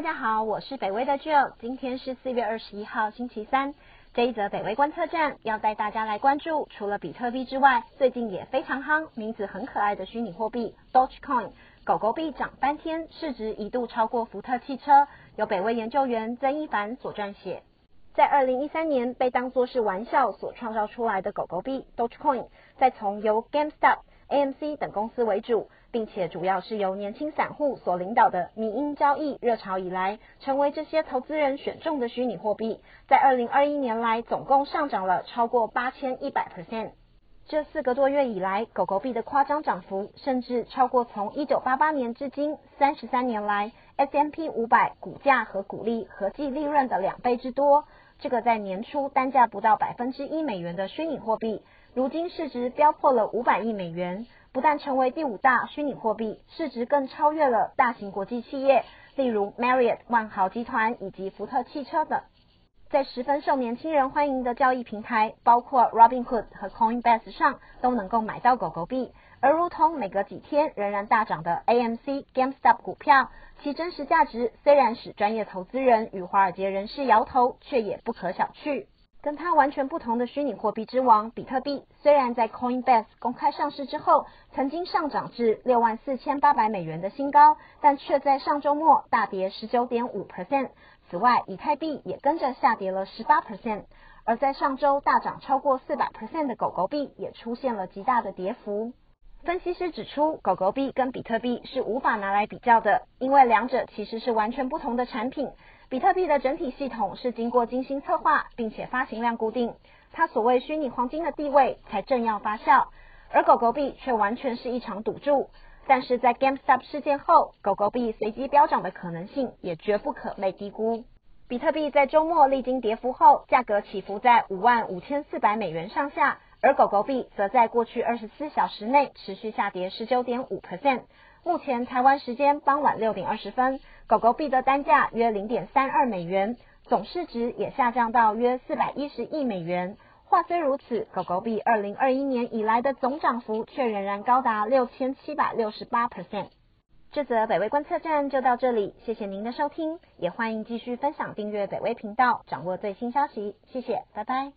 大家好，我是北威的 Jill，今天是四月二十一号星期三。这一则北威观测站要带大家来关注，除了比特币之外，最近也非常夯，名字很可爱的虚拟货币 Dogecoin，狗狗币涨翻天，市值一度超过福特汽车。由北威研究员曾一凡所撰写，在二零一三年被当作是玩笑所创造出来的狗狗币 Dogecoin，再从由 GameStop、AMC 等公司为主。并且主要是由年轻散户所领导的民营交易热潮以来，成为这些投资人选中的虚拟货币，在二零二一年来总共上涨了超过八千一百 percent。这四个多月以来，狗狗币的夸张涨幅，甚至超过从一九八八年至今三十三年来 S M P 五百股价和股利合计利润的两倍之多。这个在年初单价不到百分之一美元的虚拟货币，如今市值飙破了五百亿美元。不但成为第五大虚拟货币，市值更超越了大型国际企业，例如 Marriott 万豪集团以及福特汽车等。在十分受年轻人欢迎的交易平台，包括 Robinhood 和 Coinbase 上，都能够买到狗狗币。而如同每隔几天仍然大涨的 AMC、GameStop 股票，其真实价值虽然使专业投资人与华尔街人士摇头，却也不可小觑。跟它完全不同的虚拟货币之王比特币，虽然在 Coinbase 公开上市之后，曾经上涨至六万四千八百美元的新高，但却在上周末大跌十九点五 percent。此外，以太币也跟着下跌了十八 percent。而在上周大涨超过四百 percent 的狗狗币，也出现了极大的跌幅。分析师指出，狗狗币跟比特币是无法拿来比较的，因为两者其实是完全不同的产品。比特币的整体系统是经过精心策划，并且发行量固定，它所谓虚拟黄金的地位才正要发酵，而狗狗币却完全是一场赌注。但是在 GameStop 事件后，狗狗币随机飙涨的可能性也绝不可被低估。比特币在周末历经跌幅后，价格起伏在五万五千四百美元上下，而狗狗币则在过去二十四小时内持续下跌十九点五 percent。目前台湾时间傍晚六点二十分，狗狗币的单价约零点三二美元，总市值也下降到约四百一十亿美元。话虽如此，狗狗币二零二一年以来的总涨幅却仍然高达六千七百六十八 percent。这则北威观测站就到这里，谢谢您的收听，也欢迎继续分享订阅北威频道，掌握最新消息。谢谢，拜拜。